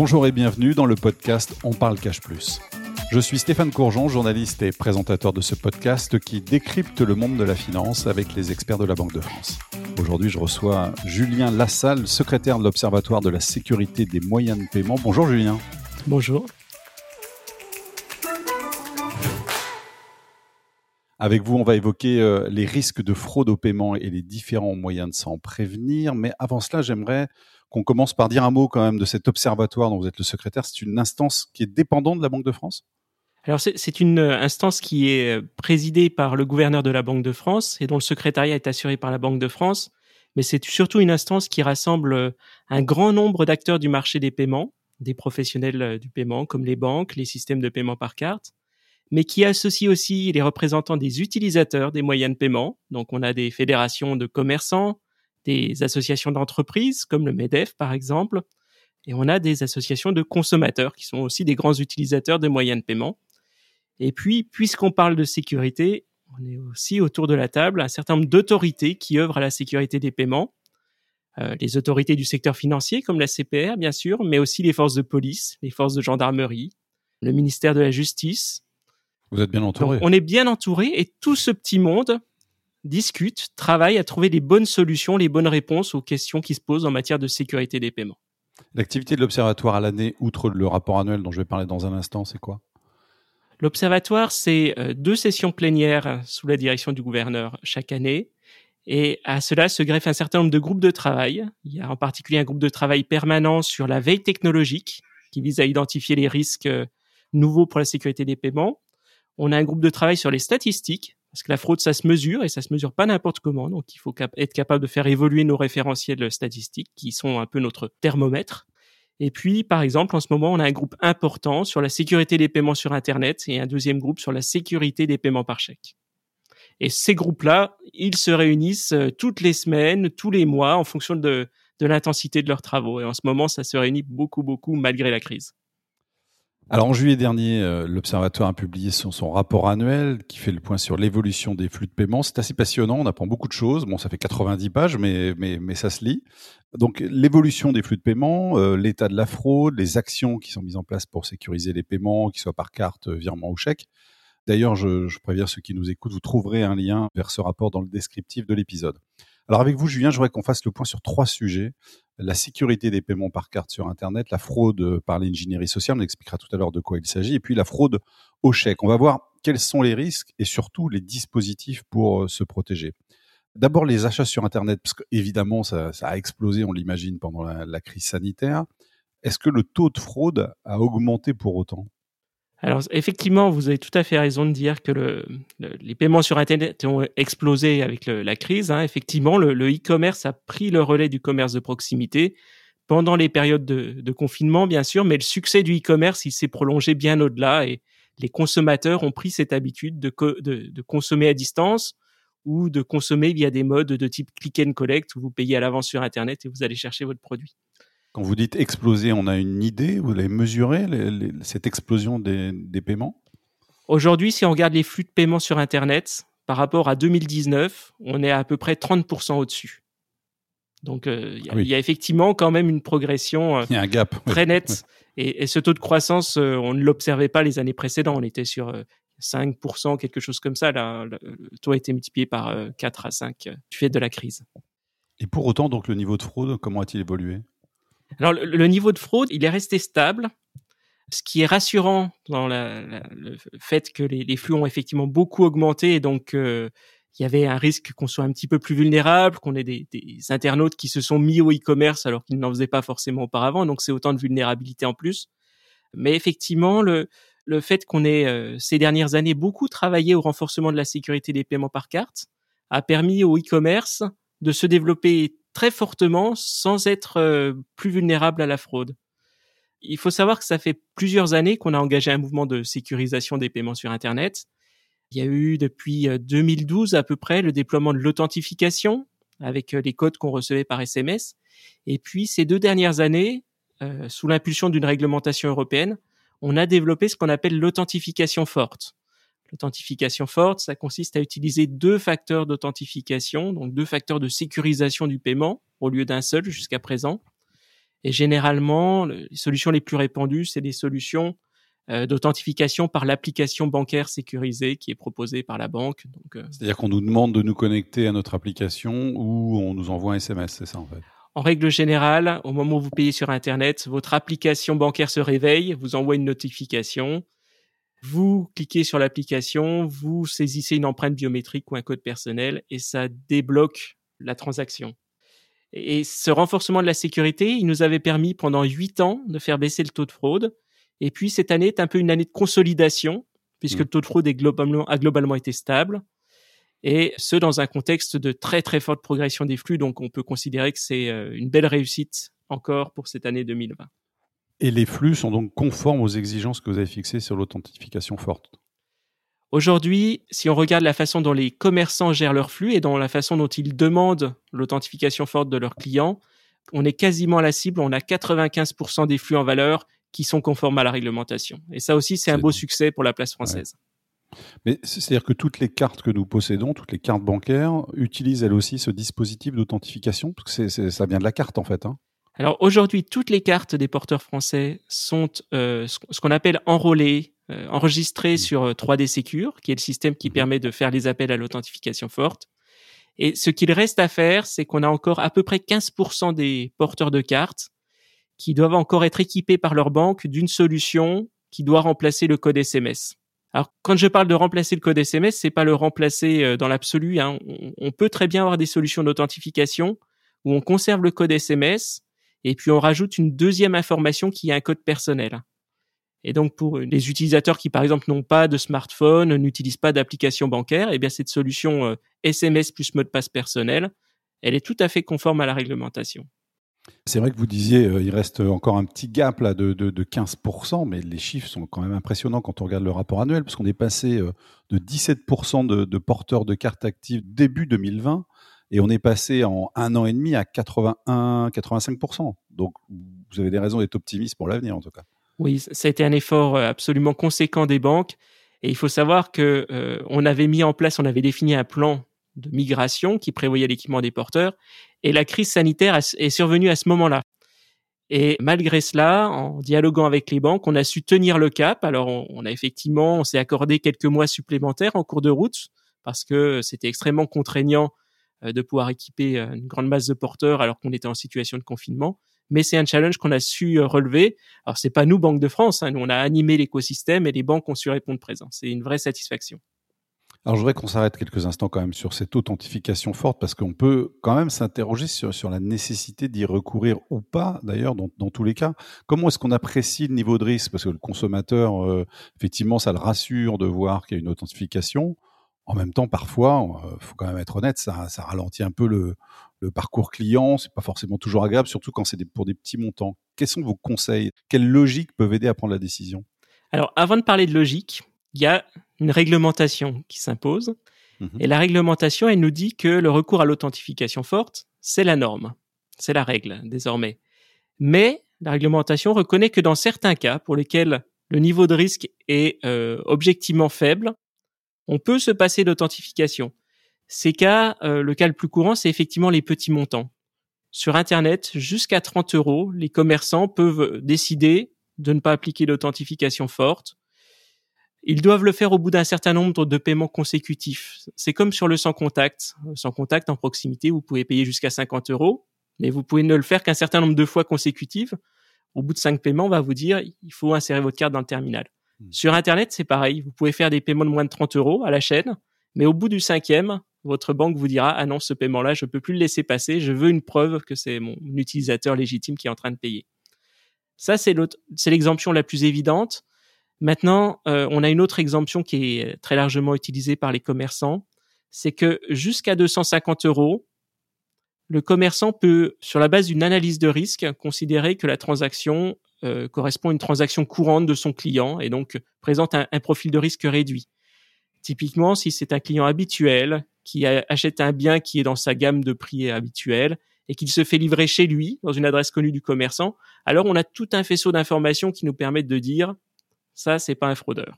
Bonjour et bienvenue dans le podcast On parle cash plus. Je suis Stéphane Courgeon, journaliste et présentateur de ce podcast qui décrypte le monde de la finance avec les experts de la Banque de France. Aujourd'hui, je reçois Julien Lassalle, secrétaire de l'Observatoire de la sécurité des moyens de paiement. Bonjour Julien. Bonjour. Avec vous, on va évoquer euh, les risques de fraude au paiement et les différents moyens de s'en prévenir. Mais avant cela, j'aimerais qu'on commence par dire un mot quand même de cet observatoire dont vous êtes le secrétaire. C'est une instance qui est dépendante de la Banque de France? Alors c'est une euh, instance qui est euh, présidée par le gouverneur de la Banque de France et dont le secrétariat est assuré par la Banque de France, mais c'est surtout une instance qui rassemble un grand nombre d'acteurs du marché des paiements, des professionnels du paiement comme les banques, les systèmes de paiement par carte, mais qui associe aussi les représentants des utilisateurs des moyens de paiement. Donc on a des fédérations de commerçants, des associations d'entreprises comme le MEDEF par exemple, et on a des associations de consommateurs qui sont aussi des grands utilisateurs des moyens de paiement. Et puis, puisqu'on parle de sécurité, on est aussi autour de la table un certain nombre d'autorités qui œuvrent à la sécurité des paiements. Euh, les autorités du secteur financier comme la CPR bien sûr, mais aussi les forces de police, les forces de gendarmerie, le ministère de la Justice, vous êtes bien entouré. on est bien entouré et tout ce petit monde discute, travaille à trouver les bonnes solutions, les bonnes réponses aux questions qui se posent en matière de sécurité des paiements. L'activité de l'Observatoire à l'année, outre le rapport annuel dont je vais parler dans un instant, c'est quoi? L'Observatoire, c'est euh, deux sessions plénières sous la direction du gouverneur chaque année. Et à cela se greffe un certain nombre de groupes de travail. Il y a en particulier un groupe de travail permanent sur la veille technologique qui vise à identifier les risques euh, nouveaux pour la sécurité des paiements. On a un groupe de travail sur les statistiques, parce que la fraude, ça se mesure et ça se mesure pas n'importe comment. Donc, il faut être capable de faire évoluer nos référentiels statistiques, qui sont un peu notre thermomètre. Et puis, par exemple, en ce moment, on a un groupe important sur la sécurité des paiements sur Internet et un deuxième groupe sur la sécurité des paiements par chèque. Et ces groupes-là, ils se réunissent euh, toutes les semaines, tous les mois, en fonction de, de l'intensité de leurs travaux. Et en ce moment, ça se réunit beaucoup, beaucoup malgré la crise. Alors en juillet dernier, euh, l'Observatoire a publié son, rapport annuel qui fait le point sur l'évolution des flux de paiement. C'est assez passionnant, on apprend beaucoup de choses. Bon, ça fait 90 pages, mais, mais, mais ça se lit. Donc l'évolution des flux de paiement, euh, l'état de la fraude, les actions qui sont mises en place pour sécuriser les paiements, qu'ils soient par carte, virement ou chèque. D'ailleurs, je, je préviens ceux qui nous écoutent, vous trouverez un lien vers ce rapport dans le descriptif de l'épisode. Alors avec vous, Julien, je voudrais qu'on fasse le point sur trois sujets. La sécurité des paiements par carte sur Internet, la fraude par l'ingénierie sociale, on expliquera tout à l'heure de quoi il s'agit, et puis la fraude au chèque. On va voir quels sont les risques et surtout les dispositifs pour euh, se protéger. D'abord les achats sur Internet, parce qu'évidemment ça, a explosé, on l'imagine, pendant la crise sanitaire. Est-ce que le taux de fraude a augmenté pour autant? Alors effectivement, vous avez tout à fait raison de dire que le, les paiements sur Internet ont explosé avec la crise. Hein. Effectivement, le e-commerce a pris le relais du commerce de proximité pendant les périodes de, confinement, bien sûr, mais le succès du e-commerce, il s'est prolongé bien au-delà et les consommateurs ont pris cette habitude de, de, de, consommer à distance ou de consommer via des modes de type click and collect où vous payez à l'avance sur Internet et vous allez chercher votre produit. Quand vous dites exploser, on a une idée Vous l'avez mesuré, cette explosion des, paiements? Aujourd'hui, si on regarde les flux de paiement sur Internet, par rapport à 2019, on est à, peu près 30% au-dessus. Donc, euh, il y, a effectivement quand même une progression euh, un gap. très nette. Et, ce taux de croissance, euh, on ne l'observait pas les années précédentes. On était sur 5%, quelque chose comme ça. Là, le taux a été multiplié par 4 à 5 du fait de la crise. Et pour autant, donc, le niveau de fraude, comment a-t-il évolué? Alors, le, niveau de fraude, il est resté stable. Ce qui est rassurant dans le fait que les, flux ont effectivement beaucoup augmenté et donc euh, il y avait un risque qu'on soit un petit peu plus vulnérable, qu'on ait des, internautes qui se sont mis au e-commerce alors qu'ils n'en faisaient pas forcément auparavant. Donc c'est autant de vulnérabilité en plus. Mais effectivement, le, le fait qu'on ait euh, ces dernières années beaucoup travaillé au renforcement de la sécurité des paiements par carte a permis au e-commerce de se développer très fortement sans être euh, plus vulnérable à la fraude. Il faut savoir que ça fait plusieurs années qu'on a engagé un mouvement de sécurisation des paiements sur Internet. Il y a eu depuis 2012 euh, à peu près le déploiement de l'authentification avec euh, les codes qu'on recevait par SMS. Et puis ces deux dernières années, sous l'impulsion d'une réglementation européenne, on a développé ce qu'on appelle l'authentification forte. L'authentification forte, ça consiste à utiliser deux facteurs d'authentification, donc deux facteurs de sécurisation du paiement au lieu d'un seul jusqu'à présent. Et généralement, les solutions les plus répandues, c'est des solutions euh, d'authentification par l'application bancaire sécurisée qui est proposée par la banque. Euh, C'est-à-dire qu'on nous demande de nous connecter à notre application ou on nous envoie un SMS, c'est ça en fait? En règle générale, au moment où vous payez sur Internet, votre application bancaire se réveille, vous envoie une notification. Vous cliquez sur l'application, vous saisissez une empreinte biométrique ou un code personnel et ça débloque la transaction. Et ce renforcement de la sécurité, il nous avait permis pendant huit ans de faire baisser le taux de fraude. Et puis cette année est un peu une année de consolidation, puisque mmh. le taux de fraude est globalement, a globalement été stable. Et ce, dans un contexte de très très forte progression des flux. Donc on peut considérer que c'est euh, une belle réussite encore pour cette année 2020. Et les flux sont donc conformes aux exigences que vous avez fixées sur l'authentification forte Aujourd'hui, si on regarde la façon dont les commerçants gèrent leurs flux et dans la façon dont ils demandent l'authentification forte de leurs clients, on est quasiment à la cible. On a 95% des flux en valeur qui sont conformes à la réglementation. Et ça aussi, c'est un beau succès pour la place française. Mais c'est-à-dire que toutes les cartes que nous possédons, toutes les cartes bancaires, utilisent elles aussi ce dispositif d'authentification? Parce que ça vient de la carte en fait. Hein. Alors aujourd'hui, toutes les cartes des porteurs français sont euh, ce qu'on appelle enrôlées, euh, enregistré mmh. sur 3D euh, Secure, qui est le système qui mmh. permet de faire les appels à l'authentification forte. Et ce qu'il reste à faire, c'est qu'on a encore à peu près 15% des porteurs de cartes qui doivent encore être équipés par leur banque d'une solution qui doit remplacer le code SMS. Alors, quand je parle de remplacer le code SMS, c'est pas le remplacer euh, dans l'absolu. Hein. On, peut très bien avoir des solutions d'authentification où on conserve le code SMS et puis on rajoute une deuxième information qui est un code personnel. Et donc pour les utilisateurs qui par exemple n'ont pas de smartphone, n'utilisent pas d'application bancaire, eh bien cette solution SMS euh, plus mot de passe personnel, elle est tout à fait conforme à la réglementation. C'est vrai que vous disiez, euh, il reste encore un petit gap là de, de, 15%, mais les chiffres sont quand même impressionnants quand on regarde le rapport annuel, parce qu'on est passé euh, de 17% de, de, porteurs de cartes actives début 2020, et on est passé en un an et demi à 81, 85%. Donc vous avez des raisons d'être optimiste pour l'avenir en tout cas. Oui, ça a été un effort euh, absolument conséquent des banques. Et il faut savoir que euh, on avait mis en place, on avait défini un plan de migration qui prévoyait l'équipement des porteurs. Et la crise sanitaire est survenue à ce moment-là. Et malgré cela, en dialoguant avec les banques, on a su tenir le cap. Alors, on, a effectivement, on s'est accordé quelques mois supplémentaires en cours de route parce que c'était extrêmement contraignant de pouvoir équiper une grande masse de porteurs alors qu'on était en situation de confinement mais c'est un challenge qu'on a su euh, relever. Alors c'est pas nous Banque de France, hein, nous on a animé l'écosystème et les banques ont su répondre présent. C'est une vraie satisfaction. Alors je voudrais qu'on s'arrête quelques instants quand même sur cette authentification forte parce qu'on peut quand même s'interroger sur, sur la nécessité d'y recourir ou pas d'ailleurs dans, dans, tous les cas. Comment est-ce qu'on apprécie le niveau de risque? Parce que le consommateur, euh, effectivement, ça le rassure de voir qu'il y a une authentification. En même temps, parfois, il euh, faut quand même être honnête, ça, ça ralentit un peu le, le parcours client, c'est pas forcément toujours agréable, surtout quand c'est pour des petits montants. Quels sont vos conseils? Quelles logiques peuvent aider à prendre la décision? Alors, avant de parler de logique, il y a une réglementation qui s'impose. Mhm. Et la réglementation, elle nous dit que le recours à l'authentification forte, c'est la norme, c'est la règle désormais. Mais la réglementation reconnaît que dans certains cas pour lesquels le niveau de risque est euh, objectivement faible, on peut se passer d'authentification. Ces cas, euh, le cas le plus courant, c'est effectivement les petits montants. Sur Internet, jusqu'à 30 euros, les commerçants peuvent décider de ne pas appliquer d'authentification forte. Ils doivent le faire au bout d'un certain nombre de paiements consécutifs. C'est comme sur le sans contact. Sans contact en proximité, vous pouvez payer jusqu'à 50 euros, mais vous pouvez ne le faire qu'un certain nombre de fois consécutives. Au bout de cinq paiements, on va vous dire, il faut insérer votre carte dans le terminal. Hmm. Sur Internet, c'est pareil. Vous pouvez faire des paiements de moins de 30 euros à la chaîne, mais au bout du cinquième, votre banque vous dira ah non ce paiement-là je peux plus le laisser passer, je veux une preuve que c'est mon utilisateur légitime qui est en train de payer. Ça c'est c'est l'exemption la plus évidente. Maintenant, euh, on a une autre exemption qui est très largement utilisée par les commerçants, c'est que jusqu'à 250 euros, le commerçant peut, sur la base d'une analyse de risque, considérer que la transaction euh, correspond à une transaction courante de son client et donc présente un profil de risque réduit. Typiquement, si c'est un client habituel qui achète un bien qui est dans sa gamme de prix habituelle et qu'il se fait livrer chez lui dans une adresse connue du commerçant, alors on a tout un faisceau d'informations qui nous permettent de dire ça c'est pas un fraudeur.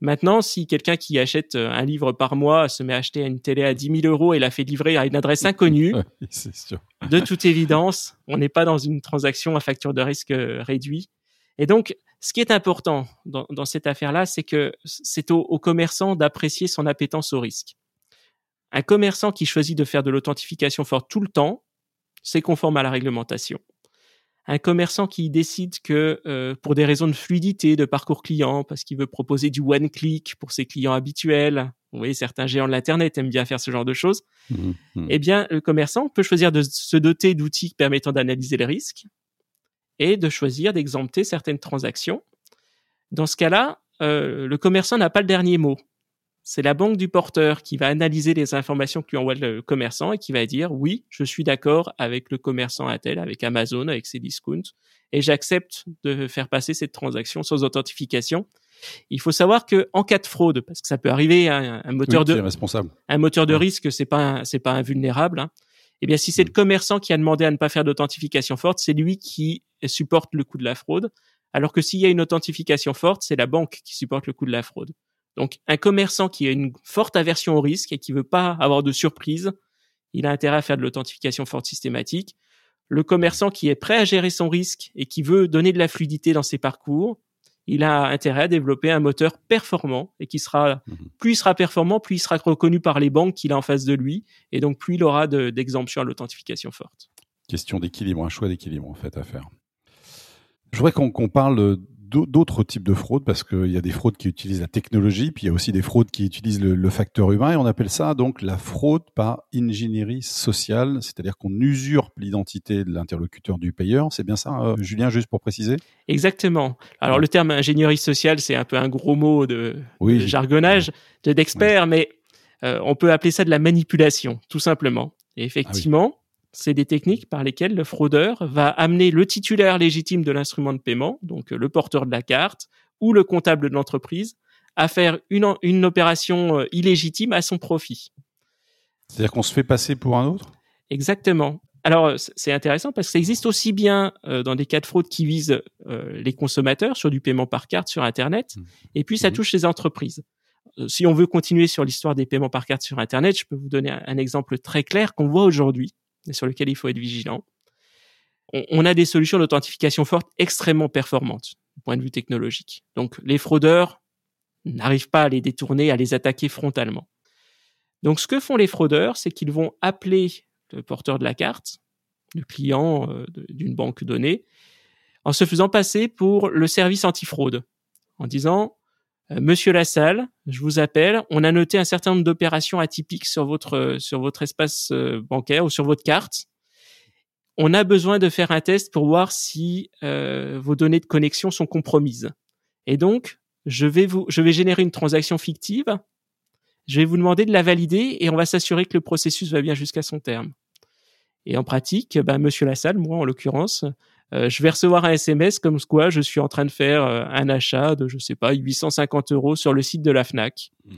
Maintenant, si quelqu'un qui achète euh, un livre par mois se met à acheter une télé à 10 000 euros et la fait livrer à une adresse inconnue, de toute évidence, on n'est pas dans une transaction à facture de risque euh, réduit. Et donc, ce qui est important dans, cette affaire-là, c'est que c'est au, au commerçant d'apprécier son appétence au risque. Un commerçant qui choisit de faire de l'authentification forte tout le temps, c'est conforme à la réglementation un commerçant qui décide que euh, pour des raisons de fluidité de parcours client, parce qu'il veut proposer du one click pour ses clients habituels, vous voyez certains géants de l'internet aiment bien faire ce genre de choses. Mmh, mmh. Eh bien, le commerçant peut choisir de se doter d'outils permettant d'analyser les risques et de choisir d'exempter certaines transactions. Dans ce cas-là, euh, le commerçant n'a pas le dernier mot c'est la banque du porteur qui va analyser les informations que lui envoie le commerçant et qui va dire oui, je suis d'accord avec le commerçant Intel, avec Amazon, avec ses discounts, et j'accepte de faire passer cette transaction sans authentification. Il faut savoir que en cas de fraude, parce que ça peut arriver, un, moteur de responsable, un moteur de risque, c'est pas c'est pas invulnérable. Hein. Eh bien, si c'est le mm. commerçant qui a demandé à ne pas faire d'authentification forte, c'est lui qui supporte le coût de la fraude. Alors que s'il y a une authentification forte, c'est la banque qui supporte le coût de la fraude. Donc, un commerçant qui a une forte aversion au risque et qui veut pas avoir de surprise, il a intérêt à faire de l'authentification forte systématique. Le commerçant qui est prêt à gérer son risque et qui veut donner de la fluidité dans ses parcours, il a intérêt à développer un moteur performant et qui sera, mhm. plus il sera performant, plus il sera reconnu par les banques qu'il a en face de lui et donc plus il aura d'exemption à l'authentification forte. Question d'équilibre, un choix d'équilibre en fait à faire. Je voudrais qu'on parle d'autres types de fraudes parce qu'il y a des fraudes qui utilisent la technologie, puis il y a aussi des fraudes qui utilisent le, facteur humain et on appelle ça donc la fraude par ingénierie sociale, c'est-à-dire qu'on usurpe l'identité de l'interlocuteur du payeur. C'est bien ça, euh, Julien, juste pour préciser? Exactement. Alors le terme ingénierie sociale, c'est un peu un gros mot de, jargonnage, d'expert, mais euh, on peut appeler ça de la manipulation, tout simplement. Et effectivement, c'est des techniques par lesquelles le fraudeur va amener le titulaire légitime de l'instrument de paiement, donc le porteur de la carte ou le comptable de l'entreprise, à faire une, une opération euh, illégitime à son profit. C'est-à-dire qu'on se fait passer pour un autre? Exactement. Alors c'est intéressant parce que ça existe aussi bien euh, dans des cas de fraude qui visent euh, les consommateurs sur du paiement par carte sur Internet, mmh. et puis ça mmh. touche les entreprises. si on veut continuer sur l'histoire des paiements par carte sur Internet, je peux vous donner un exemple très clair qu'on voit aujourd'hui sur lequel il faut être vigilant. On, a des solutions d'authentification forte extrêmement performantes du point de vue technologique. Donc les fraudeurs n'arrivent pas à les détourner, à les attaquer frontalement. Donc ce que font les fraudeurs, c'est qu'ils vont appeler le porteur de la carte, le client euh, d'une banque donnée, en se faisant passer pour le service antifraude, en disant Monsieur Lassalle, je vous appelle. On a noté un certain nombre d'opérations atypiques sur votre sur votre espace euh, bancaire ou sur votre carte. On a besoin de faire un test pour voir si euh, vos données de connexion sont compromises. Et donc, je vais vous, je vais générer une transaction fictive. Je vais vous demander de la valider et on va s'assurer que le processus va bien jusqu'à son terme. Et en pratique, ben, Monsieur Lassalle, moi en l'occurrence, euh, je vais recevoir un SMS comme quoi je suis en train de faire euh, un achat de, je sais pas, 850 euros sur le site de la Fnac. Mmh.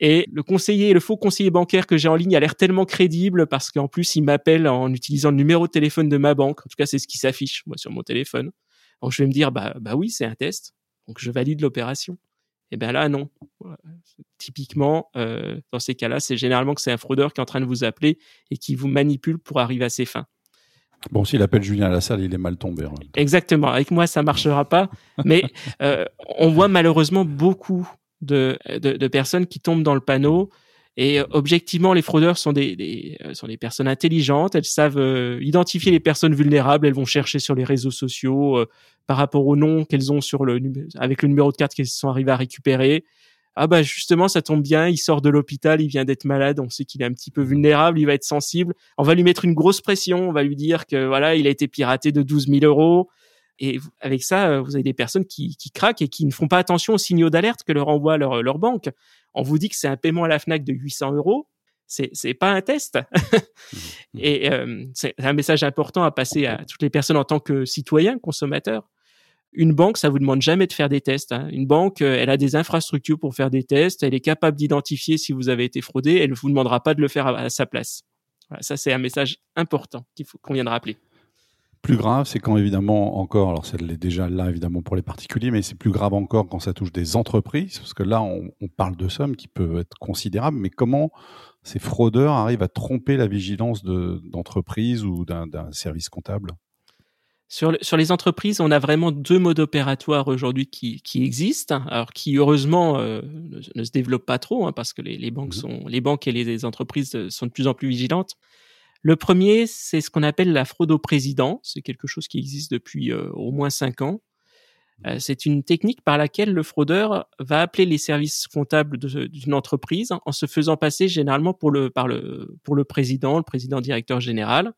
Et le conseiller, le faux conseiller bancaire que j'ai en ligne a l'air tellement crédible parce qu'en plus, il m'appelle en utilisant le numéro de téléphone de ma banque. En tout cas, c'est ce qui s'affiche, moi, sur mon téléphone. Donc, je vais me dire, bah, bah oui, c'est un test. Donc, je valide l'opération. Et ben là, non. Typiquement, euh, dans ces cas-là, c'est généralement que c'est un fraudeur qui est en train de vous appeler et qui vous manipule pour arriver à ses fins. Bon, s'il appelle Julien à la salle, il est mal tombé. Exactement. Avec moi, ça marchera pas. Mais euh, on voit malheureusement beaucoup de, de, personnes qui tombent dans le panneau. Et euh, objectivement, les fraudeurs sont des, des euh, sont des personnes intelligentes. Elles savent identifier les personnes vulnérables. Elles vont chercher sur les réseaux sociaux par rapport au nom qu'elles ont sur le avec le numéro de carte qu'elles sont arrivées à récupérer ah bah justement ça tombe bien, il sort de l'hôpital, il vient d'être malade, on sait qu'il est un petit peu vulnérable, il va être sensible, on va lui mettre une grosse pression, on va lui dire que voilà il a été piraté de 12 000 euros. Et avec ça, euh, vous avez des personnes qui, qui craquent et qui ne font pas attention aux signaux d'alerte que leur envoie leur, leur banque. On vous dit que c'est un paiement à la Fnac de 800 euros, c'est c'est pas un test. et euh, c'est un message important à passer à toutes les personnes en tant que citoyens, consommateurs. Une banque, ça vous demande jamais de faire des tests. Hein. Une banque, euh, elle a des infrastructures pour faire des tests. Elle est capable d'identifier si vous avez été fraudé. Elle ne vous demandera pas de le faire à, sa place. Voilà, ça, c'est un message important qu'il faut qu'on vient de rappeler. plus grave, c'est quand évidemment encore, alors ça l'est déjà là évidemment pour les particuliers, mais c'est plus grave encore quand ça touche des entreprises, parce que là on, parle de sommes qui peuvent être considérables, mais comment ces fraudeurs arrivent à tromper la vigilance d'entreprises ou d'un service comptable? Sur, sur, les entreprises, on a vraiment deux modes opératoires aujourd'hui qui, qui, existent, alors qui heureusement euh, ne, se développent pas trop, hein, parce que les, les banques mmh sont, les banques et les entreprises sont de plus en plus vigilantes. Le premier, c'est ce qu'on appelle la fraude au président. C'est quelque chose qui existe depuis euh, au moins cinq ans. Euh, c'est une technique par laquelle le fraudeur va appeler les services comptables d'une entreprise en se faisant passer généralement pour le, par le, pour le président, le président directeur général,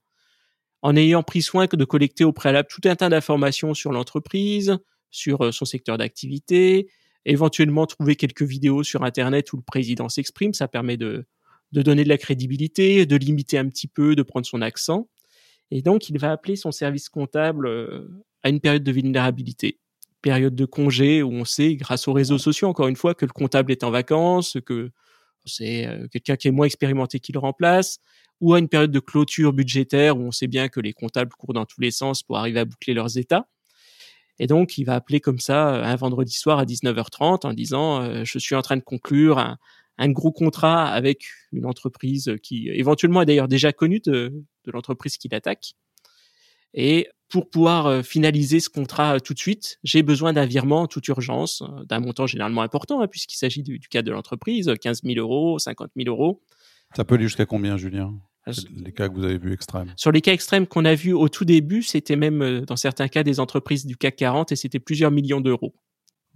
en ayant pris soin de collecter au préalable tout un tas d'informations sur l'entreprise, sur euh, son secteur d'activité, éventuellement trouver quelques vidéos sur Internet où le président s'exprime. Ça permet de, de donner de la crédibilité, de limiter un petit peu, de prendre son accent. Et donc, il va appeler son service comptable euh, à une période de vulnérabilité, période de congé où on sait, grâce aux réseaux sociaux, encore une fois, que le comptable est en vacances, que c'est euh, quelqu'un qui est moins expérimenté qui le remplace, ou à une période de clôture budgétaire où on sait bien que les comptables courent dans tous les sens pour arriver à boucler leurs états. Et donc, il va appeler comme ça euh, un vendredi soir à 19h30 en disant Je suis en train de conclure un, un gros contrat avec une entreprise qui éventuellement est d'ailleurs déjà connue de, l'entreprise qui l'attaque. Et pour pouvoir euh, finaliser ce contrat euh, tout de suite, j'ai besoin d'un virement en toute urgence, euh, d'un montant généralement important, hein, puisqu'il s'agit du, du, cadre de l'entreprise, 15 000 euros, 50 000 euros. Ça peut aller jusqu'à combien, Julien? Les cas que vous avez vus extrêmes. Sur les cas extrêmes qu'on a vus au tout début, c'était même dans certains cas des entreprises du CAC 40 et c'était plusieurs millions d'euros.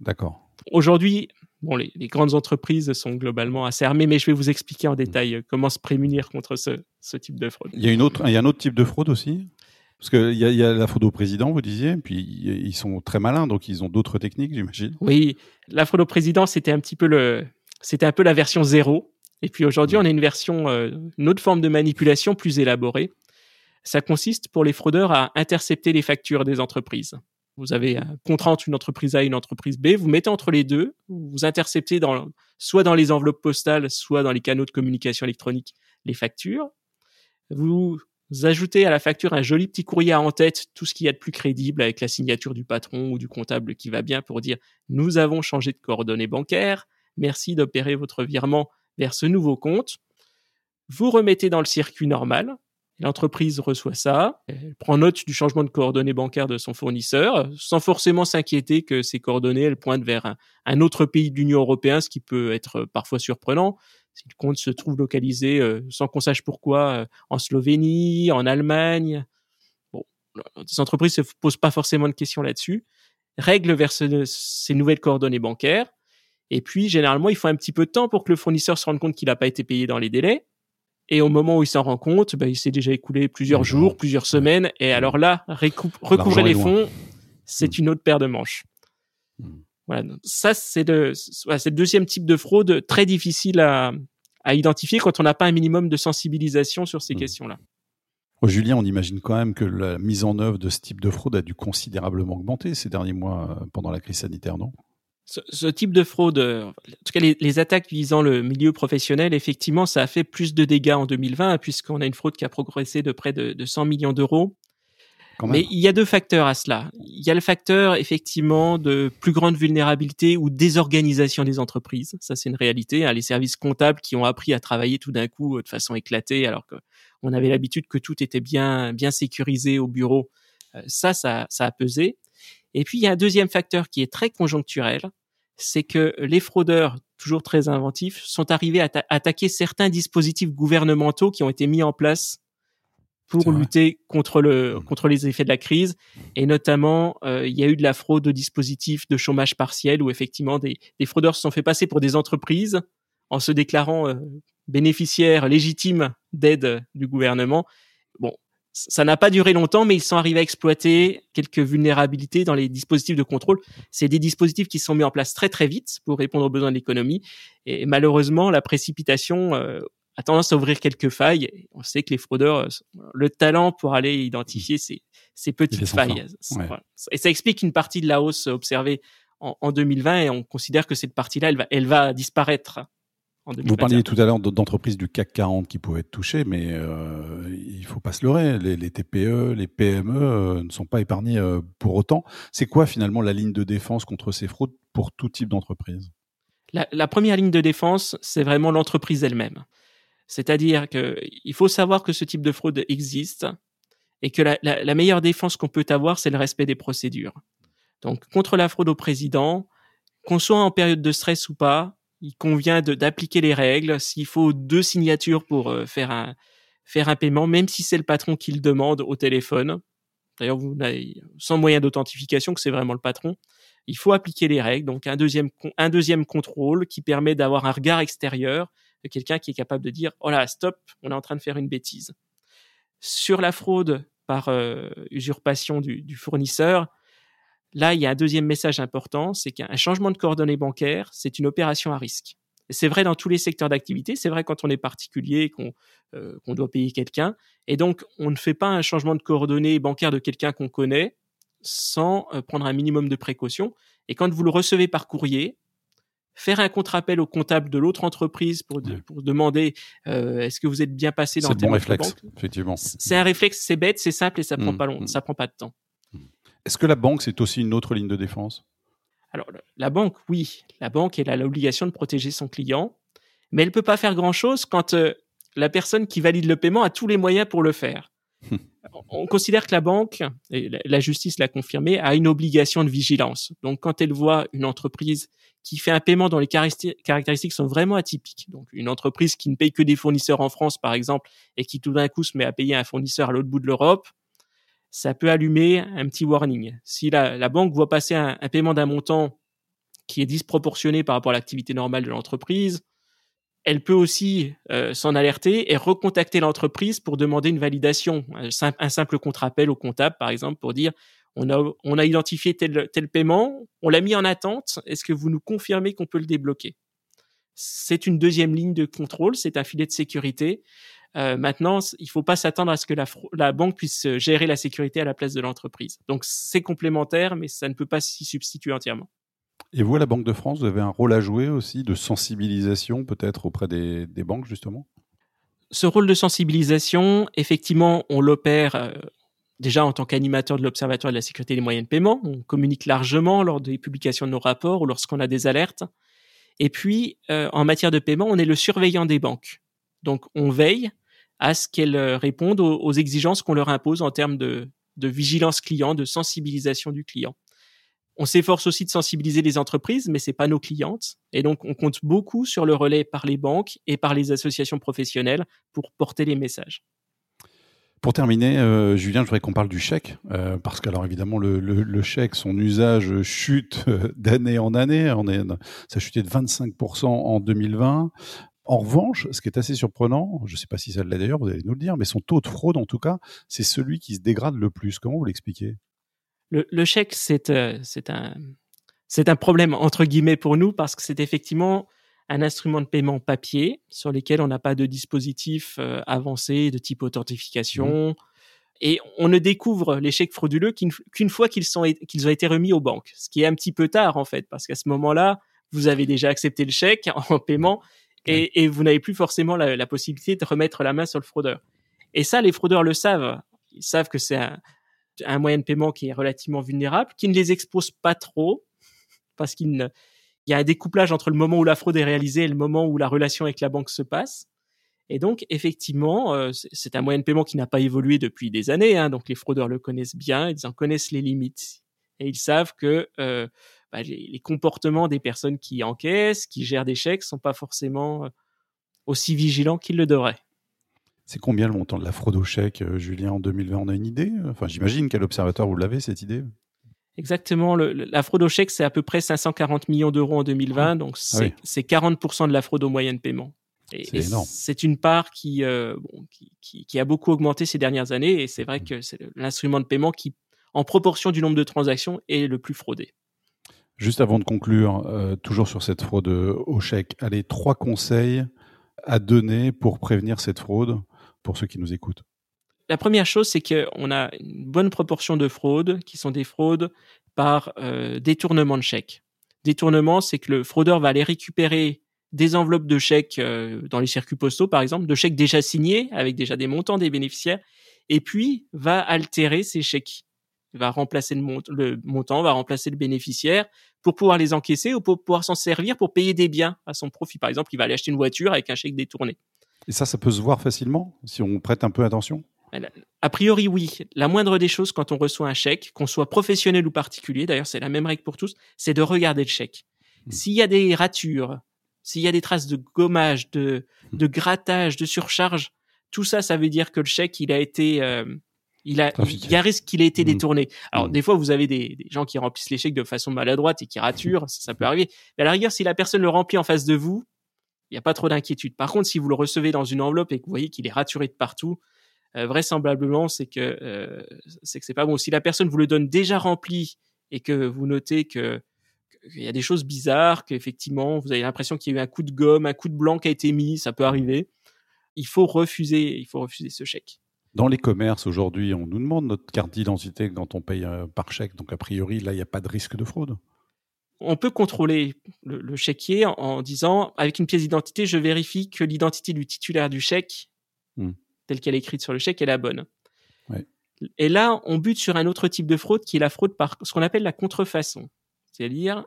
D'accord. Aujourd'hui, bon, les, grandes entreprises sont globalement assez armées, mais je vais vous expliquer en détail euh, comment se prémunir contre ce, type de fraude. Il y a une autre, il y a un autre type de fraude aussi? Parce qu'il y, a, y a la fraude au président, vous disiez, puis ils sont très malins, donc ils ont d'autres techniques, j'imagine. Oui, la fraude au président, c'était un petit peu le, c'était un peu la version zéro. Et puis aujourd'hui, on a une version, euh, une autre forme de manipulation plus élaborée. Ça consiste pour les fraudeurs à intercepter les factures des entreprises. Vous avez un contrat entre une entreprise A et une entreprise B, vous mettez entre les deux, vous interceptez dans, soit dans les enveloppes postales, soit dans les canaux de communication électronique les factures. Vous ajoutez à la facture un joli petit courrier en tête, tout ce qu'il y a de plus crédible avec la signature du patron ou du comptable qui va bien pour dire nous avons changé de coordonnées bancaires, merci d'opérer votre virement vers ce nouveau compte. Vous remettez dans le circuit normal, L'entreprise reçoit ça, elle prend note du changement de coordonnées bancaires de son fournisseur, sans forcément s'inquiéter que ces coordonnées elles pointent vers un, autre pays de l'Union européenne, ce qui peut être parfois surprenant. Si le compte se trouve localisé euh, sans qu'on sache pourquoi euh, en Slovénie, en Allemagne, bon, les entreprises se posent pas forcément de questions là-dessus, règlent vers ces nouvelles coordonnées bancaires. Et puis, généralement, il faut un petit peu de temps pour que le fournisseur se rende compte qu'il n'a pas été payé dans les délais. Et au moment où il s'en rend compte, bah, il s'est déjà écoulé plusieurs jours, plusieurs semaines. Et alors là, recouvrer les fonds, c'est mm. une autre paire de manches. Voilà, ça c'est le, le, deuxième type de fraude très difficile à, à identifier quand on n'a pas un minimum de sensibilisation sur ces mm. questions-là. Oh, Julien, on imagine quand même que la mise en œuvre de ce type de fraude a dû considérablement augmenter ces derniers mois euh, pendant la crise sanitaire, non? Ce, type de fraude, euh, en tout cas les, attaques visant le milieu professionnel, effectivement, ça a fait plus de dégâts en 2020 puisqu'on a une fraude qui a progressé de près de, 100 millions d'euros. Mais il y a deux facteurs à cela. Il y a le facteur effectivement de plus grande vulnérabilité ou désorganisation des entreprises. Ça, c'est une réalité. Hein. Les services comptables qui ont appris à travailler tout d'un coup de façon éclatée, alors qu'on avait l'habitude que tout était bien bien sécurisé au bureau. Euh, ça, ça, ça a pesé. Et puis il y a un deuxième facteur qui est très conjoncturel, c'est que les fraudeurs, toujours très inventifs, sont arrivés à attaquer certains dispositifs gouvernementaux qui ont été mis en place pour lutter contre le mmh. contre les effets de la crise et notamment euh, il y a eu de la fraude au dispositif de chômage partiel où effectivement des, des fraudeurs se sont fait passer pour des entreprises en se déclarant euh, bénéficiaires légitimes d'aide du gouvernement. Bon, ça n'a pas duré longtemps, mais ils sont arrivés à exploiter quelques vulnérabilités dans les dispositifs de contrôle. C'est des dispositifs qui sont mis en place très très vite pour répondre aux besoins de l'économie. Et malheureusement, la précipitation euh, a tendance à ouvrir quelques failles. On sait que les fraudeurs, euh, le talent pour aller identifier ces, ces petites failles. Et ça explique une partie de la hausse observée en, en 2020 et on considère que cette partie-là, elle va, elle va disparaître Vous parliez tout à l'heure d'entreprises du CAC 40 qui pouvaient être touchées, mais euh, il faut pas se leurrer. Les, TPE, les PME euh, ne sont pas épargnés euh, pour autant. C'est quoi finalement la ligne de défense contre ces fraudes pour tout type d'entreprise? La, première ligne de défense, c'est vraiment l'entreprise elle-même. C'est-à-dire qu'il faut savoir que ce type de fraude existe et que la, meilleure défense qu'on peut avoir, c'est le respect des procédures. Donc contre la fraude au président, qu'on soit en période de stress ou pas, il convient d'appliquer les règles. S'il faut deux signatures pour euh, faire un faire un paiement, même si c'est le patron qui le demande au téléphone. D'ailleurs, vous n'avez sans moyen d'authentification que c'est vraiment le patron. Il faut appliquer les règles. Donc un un deuxième contrôle qui permet d'avoir un regard extérieur de quelqu'un qui est capable de dire oh là stop, on est en train de faire une bêtise. Sur la fraude par euh, usurpation du, fournisseur, Là, il y a un deuxième message important, c'est qu'un changement de coordonnées bancaires, c'est une opération à risque. C'est vrai dans tous les secteurs d'activité, c'est vrai quand on est particulier, qu'on euh, doit payer quelqu'un. Et donc, on ne fait pas un changement de coordonnées bancaires de quelqu'un qu'on connaît sans euh, prendre un minimum de précautions. Et quand vous le recevez par courrier, faire un contre-appel au comptable de l'autre entreprise pour, demander euh, est-ce que vous êtes bien passé dans le bon réflexe, effectivement. C'est un réflexe, c'est bête, c'est simple et ça prend mmh, pas long, mmh. ça prend pas de temps. Est-ce que la banque, c'est aussi une autre ligne de défense? Alors, la banque, oui. La banque, elle a l'obligation de protéger son client, mais elle ne peut pas faire grand-chose quand euh, la personne qui valide le paiement a tous les moyens pour le faire. On considère que la banque, et la justice l'a confirmé, a une obligation de vigilance. Donc, quand elle voit une entreprise qui fait un paiement dont les caractéristiques sont vraiment atypiques, donc une entreprise qui ne paye que des fournisseurs en France, par exemple, et qui tout d'un coup se met à payer un fournisseur à l'autre bout de l'Europe, ça peut allumer un petit warning. Si la, banque voit passer un, paiement d'un montant qui est disproportionné par rapport à l'activité normale de l'entreprise, elle peut aussi euh, s'en alerter et recontacter l'entreprise pour demander une validation, un simple, contre-appel au comptable, par exemple, pour dire on a, on a identifié tel, tel paiement, on l'a mis en attente, est-ce que vous nous confirmez qu'on peut le débloquer? C'est une deuxième ligne de contrôle, c'est un filet de sécurité euh, maintenant, il ne faut pas s'attendre à ce que la, banque puisse euh, gérer la sécurité à la place de l'entreprise. Donc c'est complémentaire, mais ça ne peut pas s'y substituer entièrement. Et vous, à la Banque de France, vous avez un rôle à jouer aussi de sensibilisation peut-être auprès des, banques justement? Ce rôle de sensibilisation, effectivement, on l'opère euh, déjà en tant qu'animateur de l'Observatoire de la sécurité des moyens de paiement. On communique largement lors des publications de nos rapports ou lorsqu'on a des alertes. Et puis, en matière de paiement, on est le surveillant des banques. Donc, on veille à ce qu'elles euh, répondent aux, exigences qu'on leur impose en termes de, vigilance client, de sensibilisation du client. On s'efforce aussi de sensibiliser les entreprises, mais c'est pas nos clientes. Et donc, on compte beaucoup sur le relais par les banques et par les associations professionnelles pour porter les messages. Pour terminer, euh, Julien, je voudrais qu'on parle du chèque, euh, parce que alors évidemment le, chèque, son usage chute d'année en année. On est, ça a chuté de 25% en 2020. En revanche, ce qui est assez surprenant, je ne sais pas si ça l'est d'ailleurs, vous allez nous le dire, mais son taux de fraude, en tout cas, c'est celui qui se dégrade le plus. Comment vous l'expliquez? Le, chèque, euh, c'est un problème entre guillemets pour nous parce que c'est effectivement un instrument de paiement papier sur lequel on n'a pas de dispositif euh, avancé de type authentification. Mmh. Et on ne découvre les chèques frauduleux qu'une fois qu'ils qu'ils ont été remis aux banques, ce qui est un petit peu tard en fait, parce qu'à ce moment-là, vous avez déjà accepté le chèque en paiement et, et vous n'avez plus forcément la, la, possibilité de remettre la main sur le fraudeur. Et ça, les fraudeurs le savent. Ils savent que c'est un, un, moyen de paiement qui est relativement vulnérable, qui ne les expose pas trop, parce qu'il y a un découplage entre le moment où la fraude est réalisée et le moment où la relation avec la banque se passe. Et donc, effectivement, euh, c'est un moyen de paiement qui n'a pas évolué depuis des années. Hein, donc, les fraudeurs le connaissent bien, ils en connaissent les limites. Et ils savent que euh, bah, les, comportements des personnes qui encaissent, qui gèrent des chèques, sont pas forcément euh, aussi vigilants qu'ils le devraient. C'est combien le montant de la fraude au chèque, Julien, en 2020 On a une idée? Enfin, j'imagine qu'à l'Observatoire, vous l'avez, cette idée? Exactement. la fraude au chèque, c'est à peu près 540 millions d'euros en 2020. Ah. Donc, ah c'est 40% de la fraude au moyen de paiement. C'est une part qui, euh, qui, qui, a beaucoup augmenté ces dernières années. Et c'est vrai mmh. que c'est l'instrument de paiement qui, en proportion du nombre de transactions, est le plus fraudé. Juste avant de conclure, euh, toujours sur cette fraude au chèque, allez, trois conseils à donner pour prévenir cette fraude pour ceux qui nous écoutent. La première chose, c'est qu'on a une bonne proportion de fraudes qui sont des fraudes par euh, détournement de chèque. Détournement, c'est que le fraudeur va aller récupérer des enveloppes de chèques euh, dans les circuits postaux, par exemple, de chèques déjà signés avec déjà des montants des bénéficiaires, et puis va altérer ces chèques. Va remplacer le, le montant, va remplacer le bénéficiaire pour pouvoir les encaisser ou pour pouvoir s'en servir pour payer des biens à son profit. Par exemple, il va aller acheter une voiture avec un chèque détourné. Et ça, ça peut se voir facilement si on prête un peu attention? A priori, oui. La moindre des choses quand on reçoit un chèque, qu'on soit professionnel ou particulier, d'ailleurs c'est la même règle pour tous, c'est de regarder le chèque. Hmm. S'il y a des ratures, s'il y a des traces de gommage, de, hmm. de grattage, de surcharge, tout ça, ça veut dire que le chèque, il a été, euh, il a, il y a un risque qu'il ait été hmm. détourné. Alors des fois, vous avez des, gens qui remplissent les chèques de façon maladroite et qui raturent, ça, peut arriver. Mais à la rigueur, si la personne le remplit en face de vous, il n'y a pas trop d'inquiétude. Par contre, si vous le recevez dans une enveloppe et que vous voyez qu'il est raturé de partout, euh, vraisemblablement, c'est que euh, c'est que c'est pas bon. Si la personne vous le donne déjà rempli et que vous notez que qu'il y a des choses bizarres, qu'effectivement vous avez l'impression qu'il y a eu un coup de gomme, un coup de blanc qui a été mis, ça peut arriver. Il faut refuser, il faut refuser ce chèque. Dans les commerces aujourd'hui, on nous demande notre carte d'identité quand on paye euh, par chèque, donc a priori là il n'y a pas de risque de fraude. On peut contrôler le, le chéquier en, disant avec une pièce d'identité, je vérifie que l'identité du titulaire du chèque hmm telle qu'elle est écrite sur le chèque est la bonne. Et là, on bute sur un autre type de fraude qui est la fraude par ce qu'on appelle la contrefaçon. C'est-à-dire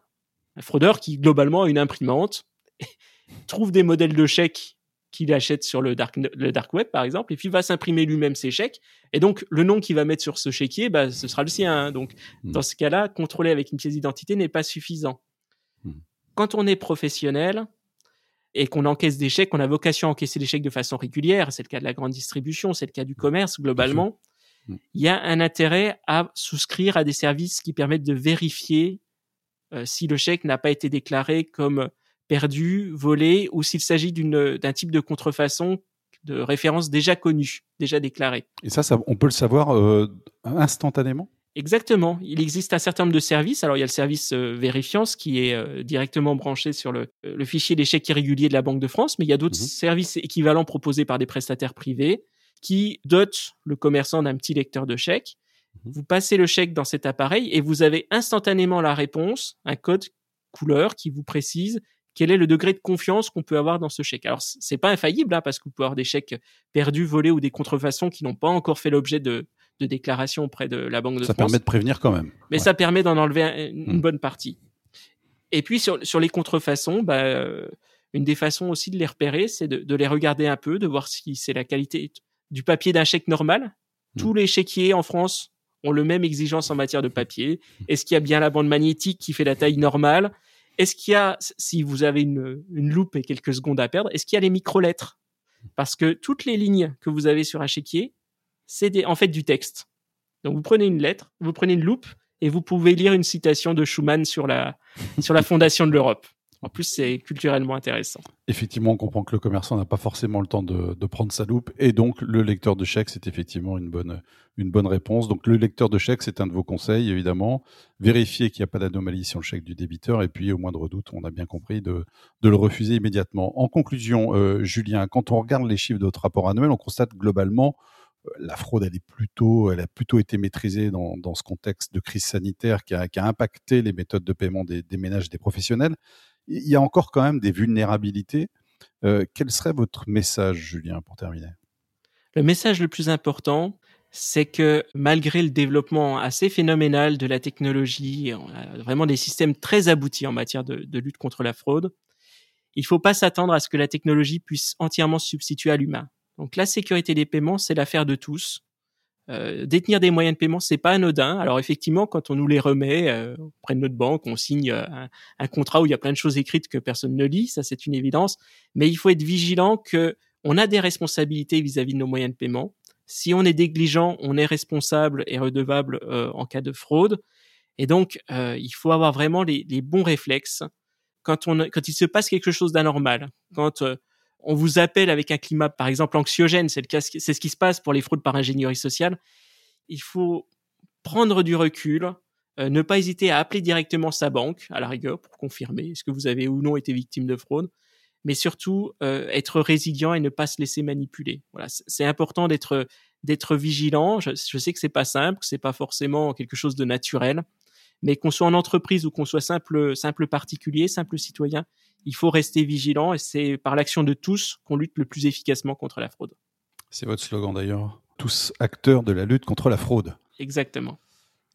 un fraudeur qui, globalement, a une imprimante, trouve des modèles de chèques qu'il achète sur le dark, le dark web, par exemple, et puis va s'imprimer lui-même ses chèques. Et donc, le nom qu'il va mettre sur ce chéquier, bah, ce sera le sien. Hein. Donc, hmm. dans ce cas-là, contrôler avec une pièce d'identité n'est pas suffisant. Hmm. Quand on est professionnel, et qu'on encaisse des chèques, qu'on a vocation à encaisser des chèques de façon régulière, c'est le cas de la grande distribution, c'est le cas du commerce globalement, mm. il y a un intérêt à souscrire à des services qui permettent de vérifier euh, si le chèque n'a pas été déclaré comme perdu, volé, ou s'il s'agit d'un type de contrefaçon de référence déjà connue, déjà déclarée. Et ça, ça on peut le savoir euh, instantanément? Exactement. Il existe un certain nombre de services. Alors, il y a le service euh, Vérifiance qui est euh, directement branché sur le, euh, le fichier d'échec irrégulier de la Banque de France, mais il y a d'autres mhm. services équivalents proposés par des prestataires privés qui dotent le commerçant d'un petit lecteur de chèques. Mhm. Vous passez le chèque dans cet appareil et vous avez instantanément la réponse, un code couleur qui vous précise quel est le degré de confiance qu'on peut avoir dans ce chèque. Alors, c'est pas infaillible, hein, parce que vous pouvez avoir des chèques perdus, volés ou des contrefaçons qui n'ont pas encore fait l'objet de, de déclaration auprès de la Banque de ça France. Ça permet de prévenir quand même. Mais ça permet d'en enlever une hmm. bonne partie. Et puis sur, sur les contrefaçons, bah, euh, une des façons aussi de les repérer, c'est de, de, les regarder un peu, de voir si c'est la qualité du papier d'un chèque normal. Hmm. Tous les chéquiers en France ont le même exigence en matière de papier. Est-ce qu'il y a bien la bande magnétique qui fait la taille normale? Est-ce qu'il y a, si vous avez une, une loupe et quelques secondes à perdre, est-ce qu'il y a les micro-lettres? Parce que toutes les lignes que vous avez sur un chéquier, c'est en fait du texte. Donc vous prenez une lettre, vous prenez une loupe et vous pouvez lire une citation de Schuman sur la, sur la fondation de l'Europe. En plus, c'est culturellement intéressant. Effectivement, on comprend que le commerçant n'a pas forcément le temps de, prendre sa loupe. Et donc, le lecteur de chèque, c'est effectivement une bonne, une bonne réponse. Donc, le lecteur de chèque, c'est un de vos conseils, évidemment. Vérifier qu'il n'y a pas d'anomalie sur le chèque du débiteur. Et puis, au moindre doute, on a bien compris de, de le refuser immédiatement. En conclusion, euh, Julien, quand on regarde les chiffres de votre rapport annuel, on constate globalement la fraude, elle est plutôt, elle a plutôt été maîtrisée dans, ce contexte de crise sanitaire qui a, impacté les méthodes de paiement des, ménages et des professionnels. Il y a encore quand même des vulnérabilités. Euh, quel serait votre message, Julien, pour terminer? Le message le plus important, c'est que malgré le développement assez phénoménal de la technologie, vraiment des systèmes très aboutis en matière de, de lutte contre la fraude, il ne faut pas s'attendre à ce que la technologie puisse entièrement se substituer à l'humain. Donc la sécurité des paiements, c'est l'affaire de tous. Euh, détenir des moyens de paiement, c'est pas anodin. Alors effectivement, quand on nous les remet euh, auprès notre banque, on signe euh, un, contrat où il y a plein de choses écrites que personne ne lit, ça c'est une évidence. Mais il faut être vigilant que on a des responsabilités vis-à-vis de nos moyens de paiement. Si on est négligent, on est responsable et redevable euh, en cas de fraude. Et donc, il faut avoir vraiment les, les, bons réflexes quand on quand il se passe quelque chose d'anormal, on vous appelle avec un climat, par exemple, anxiogène, c'est le c'est ce qui se passe pour les fraudes par ingénierie sociale. Il faut prendre du recul, euh, ne pas hésiter à appeler directement sa banque, à la rigueur, pour confirmer est-ce que vous avez ou non été victime de fraude, mais surtout euh, être résilient et ne pas se laisser manipuler. Voilà, c'est important d'être d'être vigilant. Je, sais que c'est pas simple, c'est pas forcément quelque chose de naturel, mais qu'on soit en entreprise ou qu'on soit simple simple particulier, simple citoyen, il faut rester vigilant et c'est par l'action de tous qu'on lutte le plus efficacement contre la fraude. C'est votre slogan d'ailleurs. Tous acteurs de la lutte contre la fraude. Exactement.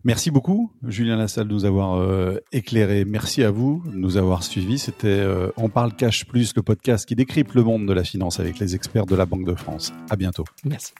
Merci beaucoup, Julien Lassalle, de nous avoir euh, éclairé. Merci à vous de nous avoir suivis. C'était euh, On parle cash plus, le podcast qui décrypte le monde de la finance avec les experts de la Banque de France. À bientôt. Merci.